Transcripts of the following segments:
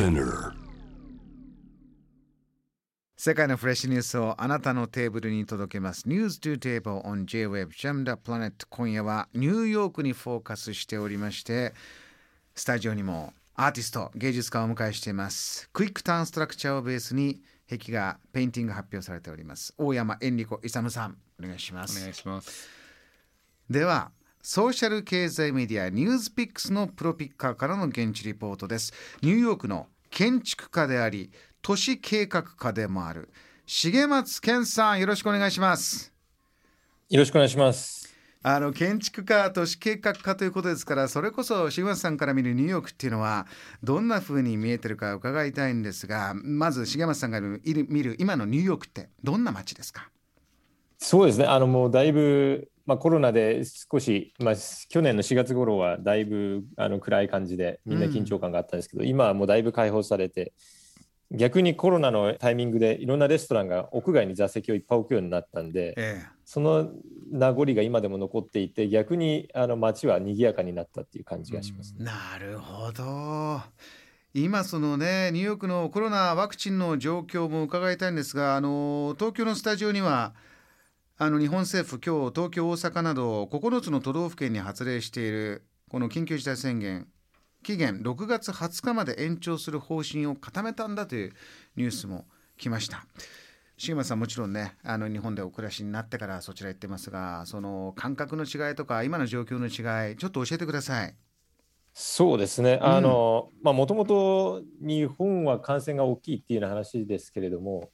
Spinner 世界のフレッシュニュースをあなたのテーブルに届けます。News to Table on J-WAVE Jam the Planet 今夜はニューヨークにフォーカスしておりましてスタジオにもアーティスト芸術家をお迎えしています。 Quick Turn Structure をベースに壁画ペインティング発表されております。大山エンリコイサムさんお願いします。お願いします。ではソーシャル経済メディアニュースピックスのプロピッカーからの現地リポートです。ニューヨークの建築家であり都市計画家でもある。重松健さんよろしくお願いします。よろしくお願いします。あの建築家都市計画家ということですからそれこそ重松さんから見るニューヨークっていうのはどんな風に見えてるか伺いたいんですがまず重松さんが見る今のニューヨークってどんな街ですか？そうですね。あのもうだいぶまあ、コロナで少し、まあ、去年の4月頃はだいぶあの暗い感じでみんな緊張感があったんですけど、うん、今はもうだいぶ解放されて逆にコロナのタイミングでいろんなレストランが屋外に座席をいっぱい置くようになったんで、ええ、その名残が今でも残っていて逆にあの街は賑やかになったっていう感じがします、ね、なるほど。今そのねニューヨークのコロナワクチンの状況も伺いたいんですがあの東京のスタジオにはあの日本政府今日東京大阪など9つの都道府県に発令しているこの緊急事態宣言期限6月20日まで延長する方針を固めたんだというニュースも来ました。重松さんもちろんねあの日本でお暮らしになってからそちら行ってますがその感覚の違いとか今の状況の違いちょっと教えてください。そうですね、あのまあもともと日本は感染が大きいっていうような話ですけれども、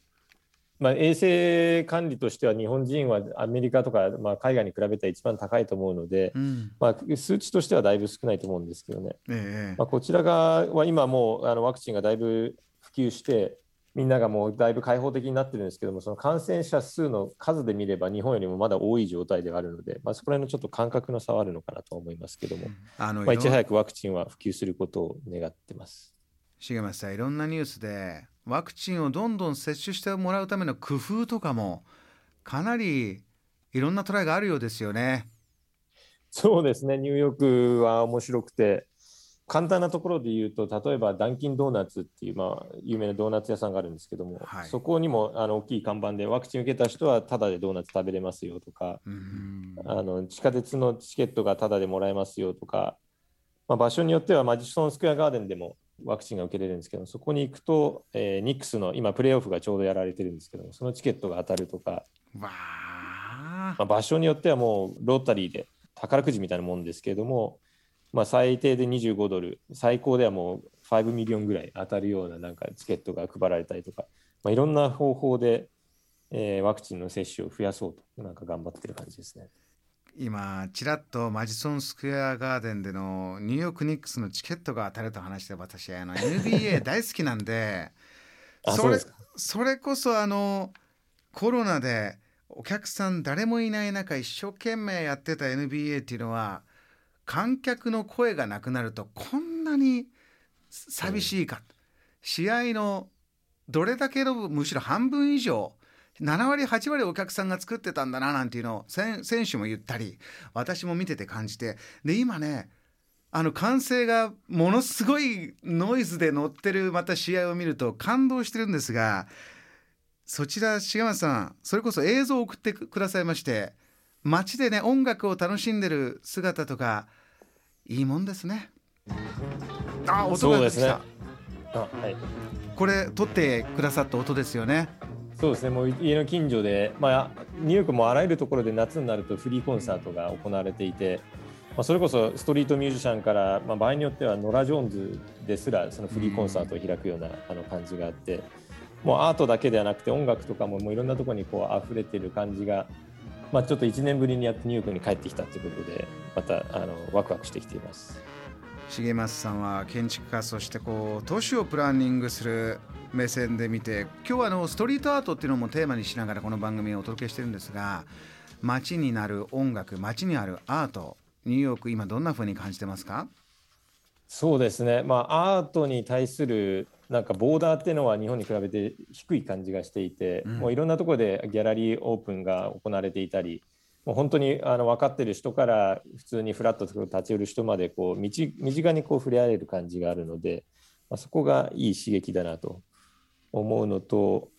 まあ、衛生管理としては日本人はアメリカとか、まあ、海外に比べて一番高いと思うので、うん、まあ、数値としてはだいぶ少ないと思うんですけどね、ええ、まあ、こちら側は今もうあのワクチンがだいぶ普及してみんながもうだいぶ開放的になってるんですけどもその感染者数の数で見れば日本よりもまだ多い状態ではあるので、まあ、そこら辺のちょっと感覚の差はあるのかなと思いますけども、あのまあ、いち早くワクチンは普及することを願ってます。重松さんいろんなニュースでワクチンをどんどん接種してもらうための工夫とかもかなりいろんなトライがあるようですよね。そうですね。ニューヨークは面白くて簡単なところで言うと例えばダンキンドーナツっていう、まあ、有名なドーナツ屋さんがあるんですけども、はい、そこにもあの大きい看板でワクチン受けた人はタダでドーナツ食べれますよとか、あの地下鉄のチケットがタダでもらえますよとか、まあ、場所によってはマジソンスクエアガーデンでもワクチンが受けれるんですけどそこに行くと、えー、ニックスの今プレーオフがちょうどやられてるんですけどそのチケットが当たるとか、まあ、場所によってはもうロータリーで宝くじみたいなもんですけれども、まあ、最低で25ドル最高ではもう5 million ぐらい当たるようななんかチケットが配られたりとか、まあ、いろんな方法で、えー、ワクチンの接種を増やそうとなんか頑張ってる感じですね。今ちらっとマジソンスクエアガーデンでのニューヨークニックスのチケットが当たると話して私あの NBA 大好きなんでそれそれこそあのコロナでお客さん誰もいない中一生懸命やってた NBA っていうのは観客の声がなくなるとこんなに寂しいか、うん、試合のどれだけのむしろ半分以上7割8割お客さんが作ってたんだななんていうのを選手も言ったり私も見てて感じてで今ねあの歓声がものすごいノイズで乗ってるまた試合を見ると感動してるんですがそちら重松さんそれこそ映像を送ってくださいまして街でね音楽を楽しんでる姿とかいいもんですね。あ音がですね。あはい。これ撮ってくださった音ですよね。そうですね、もう家の近所で、まあ、ニューヨークもあらゆるところで夏になるとフリーコンサートが行われていて、まあ、それこそストリートミュージシャンから、まあ、場合によってはノラ・ジョーンズですらそのフリーコンサートを開くようなあの感じがあって、もうアートだけではなくて音楽とかももういろんなところにこう溢れてる感じが、まあ、ちょっと1年ぶりにやってニューヨークに帰ってきたということで、またあのワクワクしてきています。重松さんは建築家そしてこう都市をプランニングする目線で見て今日はあのストリートアートっていうのもテーマにしながらこの番組をお届けしてるんですが街になる音楽街にあるアートニューヨーク今どんなふうに感じてますか？そうですね。まあアートに対するなんかボーダーっていうのは日本に比べて低い感じがしていて、うん、もういろんなところでギャラリーオープンが行われていたりもう本当にあの分かってる人から普通にフラットと立ち寄る人までこう身近にこう触れ合える感じがあるのでまあ、そこがいい刺激だなと思うのと、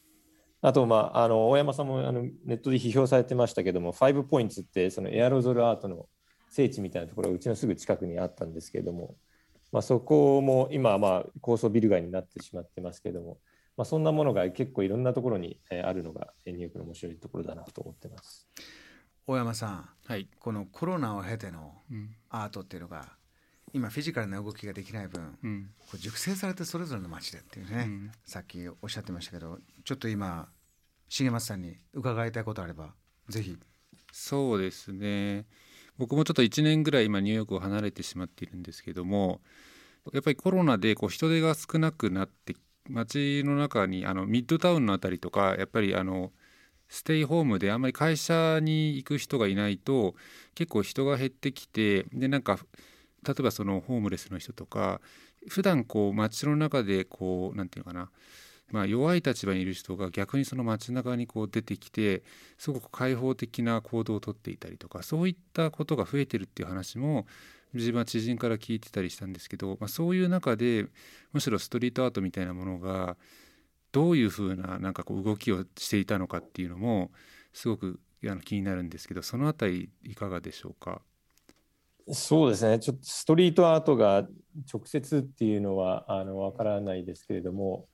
あと、まあ、あの大山さんもあのネットで批評されてましたけども、5ポイントってそのエアロゾルアートの聖地みたいなところがうちのすぐ近くにあったんですけども、まあ、そこも今まあ高層ビル街になってしまってますけども、まあ、そんなものが結構いろんなところにあるのがニューヨークの面白いところだなと思ってます。大山さん、はい、このコロナを経てのアートっていうのが、今フィジカルな動きができない分、うん、こう熟成されてそれぞれの街でっていうね、うん、さっきおっしゃってましたけどちょっと今重松さんに伺いたいことあればぜひ。そうですね。僕もちょっと1年ぐらい今ニューヨークを離れてしまっているんですけどもやっぱりコロナでこう人手が少なくなって街の中にあのミッドタウンの辺りとかやっぱりあのステイホームであんまり会社に行く人がいないと結構人が減ってきてでなんか例えばそのホームレスの人とか普段こう街の中でこう何て言うのかなまあ、弱い立場にいる人が逆にその街中にこう出てきてすごく開放的な行動をとっていたりとかそういったことが増えてるっていう話も自分は知人から聞いてたりしたんですけど、まあ、そういう中でむしろストリートアートみたいなものがどういうふうななんかこう動きをしていたのかっていうのもすごくあの気になるんですけどそのあたりいかがでしょうか？そうですね。ちょっとストリートアートが直接っていうのはあの分からないですけれども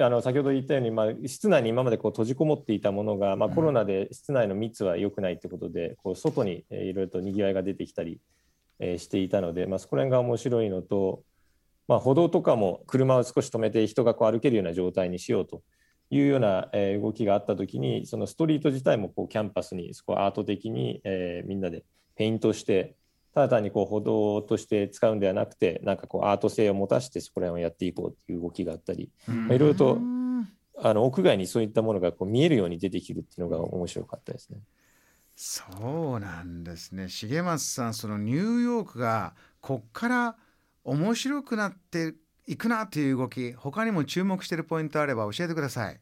あの先ほど言ったように、まあ、室内に今までこう閉じこもっていたものが、まあ、コロナで室内の密は良くないということで、こう外にいろいろとにぎわいが出てきたり、えしていたので、まあ、そこら辺が面白いのと、まあ、歩道とかも車を少し止めて人がこう歩けるような状態にしようというような、え動きがあった時にそのストリート自体もこうキャンパスにそこアート的に、えみんなでペイントしてただ単にこう歩道として使うんではなくてなんかこうアート性を持たせてそこら辺をやっていこうっていう動きがあったりいろいろとあの屋外にそういったものがこう見えるように出てきるっていうのが面白かったですね。そうなんですね。重松さんそのニューヨークがこっから面白くなっていくなという動き他にも注目しているポイントあれば教えてください。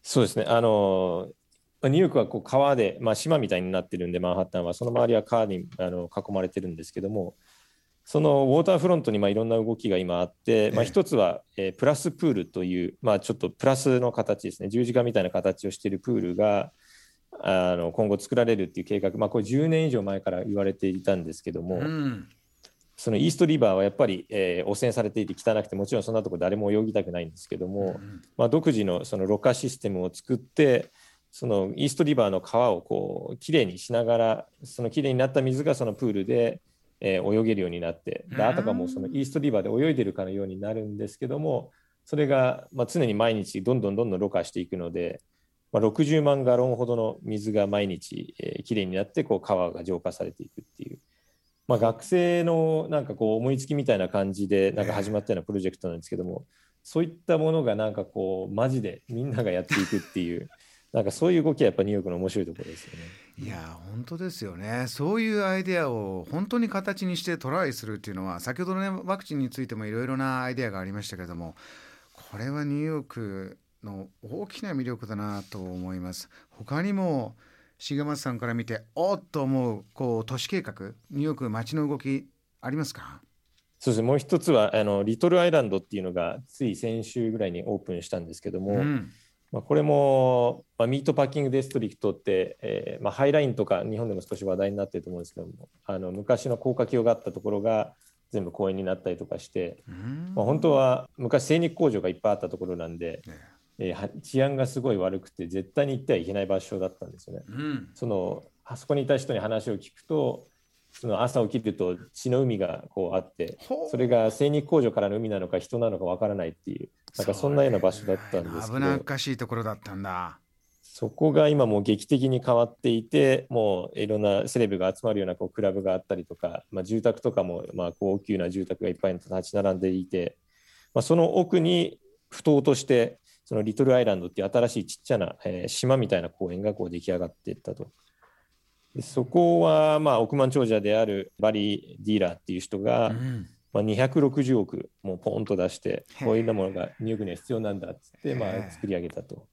そうですね。あのニューヨークはこう川で、まあ、島みたいになってるんで、マンハッタンは、その周りは川にあの囲まれてるんですけども、そのウォーターフロントにまあいろんな動きが今あって、まあ、一つは、えー、プラスプールという、まあ、ちょっとプラスの形ですね、十字架みたいな形をしているプールがあの今後作られるっていう計画、まあ、これ10年以上前から言われていたんですけども、うん、そのイーストリバーはやっぱり、えー、汚染されていて汚くて、もちろんそんなとこ誰も泳ぎたくないんですけども、うん、まあ、独自のそのろ過システムを作って、そのイーストリバーの川をこうきれいにしながらそのきれいになった水がそのプールで、えー、泳げるようになってであたかもそのイーストリバーで泳いでるかのようになるんですけどもそれが、まあ、常に毎日どんどんどんどんろ過していくので、まあ、60万ガロンほどの水が毎日、えー、きれいになってこう川が浄化されていくっていう。まあ、学生のなんかこう思いつきみたいな感じでなんか始まったようなプロジェクトなんですけども、そういったものがなんかこうマジでみんながやっていくっていう なんかそういう動きはやっぱニューヨークの面白いところですよね。いや本当ですよねそういうアイデアを本当に形にしてトライするっていうのは先ほどのねワクチンについてもいろいろなアイデアがありましたけれどもこれはニューヨークの大きな魅力だなと思います。他にも重松さんから見ておっと思うこう都市計画ニューヨーク街の動きありますか？そうですね。もう一つはあのリトルアイランドっていうのがつい先週ぐらいにオープンしたんですけども、うん。まあ、これも、まあ、ミートパッキングディストリクトって、えーまあ、ハイラインとか日本でも少し話題になってると思うんですけどもあの昔の高架橋があったところが全部公園になったりとかして、まあ、本当は昔精肉工場がいっぱいあったところなんで、ねえー、治安がすごい悪くて絶対に行ってはいけない場所だったんですよね。うん、そのあそこにいた人に話を聞くとその朝起きると血の海がこうあってそれが精肉工場からの海なのか人なのかわからないっていうなんかそんなような場所だったんですけど、危なっかしいところだったんだ。そこが今もう劇的に変わっていてもういろんなセレブが集まるようなこうクラブがあったりとか、まあ、住宅とかもまあ高級な住宅がいっぱい立ち並んでいて、まあ、その奥に不当としてそのリトルアイランドっていう新しいちっちゃな、えー、島みたいな公園がこう出来上がっていったと。そこはまあ億万長者であるバリー・ディーラーっていう人が、うん。まあ、260億もうポンと出してこういうものがニューヨークには必要なんだっつってまあ作り上げたと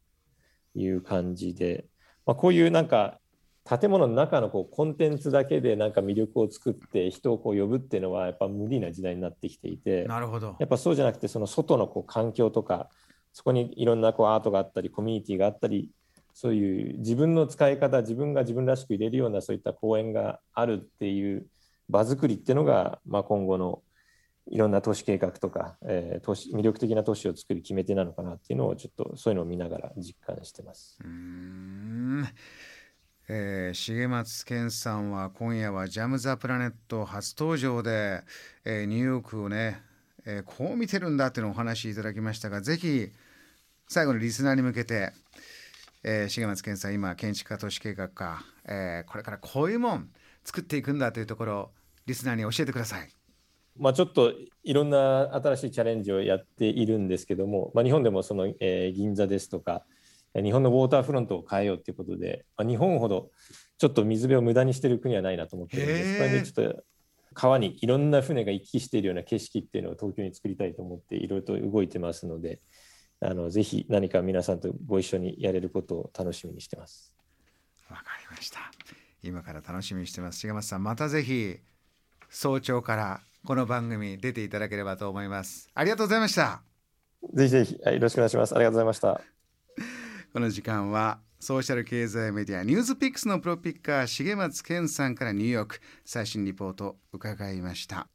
いう感じで、まあ、こういうなんか建物の中のこうコンテンツだけでなんか魅力を作って人をこう呼ぶっていうのはやっぱ無理な時代になってきていてなるほど。やっぱそうじゃなくてその外のこう環境とかそこにいろんなこうアートがあったりコミュニティがあったりそういう自分の使い方自分が自分らしく入れるようなそういった公園があるっていう場作りっていうのが、まあ、今後のいろんな都市計画とか、えー、都市魅力的な都市を作る決め手なのかなっていうのをちょっとそういうのを見ながら実感してます。うんえー、重松健さんは今夜は「ジャム・ザ・プラネット」初登場で、えー、ニューヨークをね、えー、こう見てるんだっていうのをお話しいただきましたがぜひ最後にリスナーに向けて、えー、重松健さん今建築家都市計画家、えー、これからこういうもん作っていくんだというところリスナーに教えてください。まあ、ちょっといろんな新しいチャレンジをやっているんですけども、まあ、日本でもその、えー、銀座ですとか日本のウォーターフロントを変えようということで、まあ、日本ほどちょっと水辺を無駄にしている国はないなと思ってるんです。ちょっと川にいろんな船が行き来しているような景色っていうのを東京に作りたいと思っていろいろと動いてますのであのぜひ何か皆さんとご一緒にやれることを楽しみにしてます。わかりました。今から楽しみにしてます。重松さんまたぜひ早朝からこの番組出ていただければと思います。ありがとうございました。ぜひぜひ、よろしくお願いします。ありがとうございました。この時間はソーシャル経済メディアニュースピックスのプロピッカー重松健さんからニューヨーク最新リポート伺いました。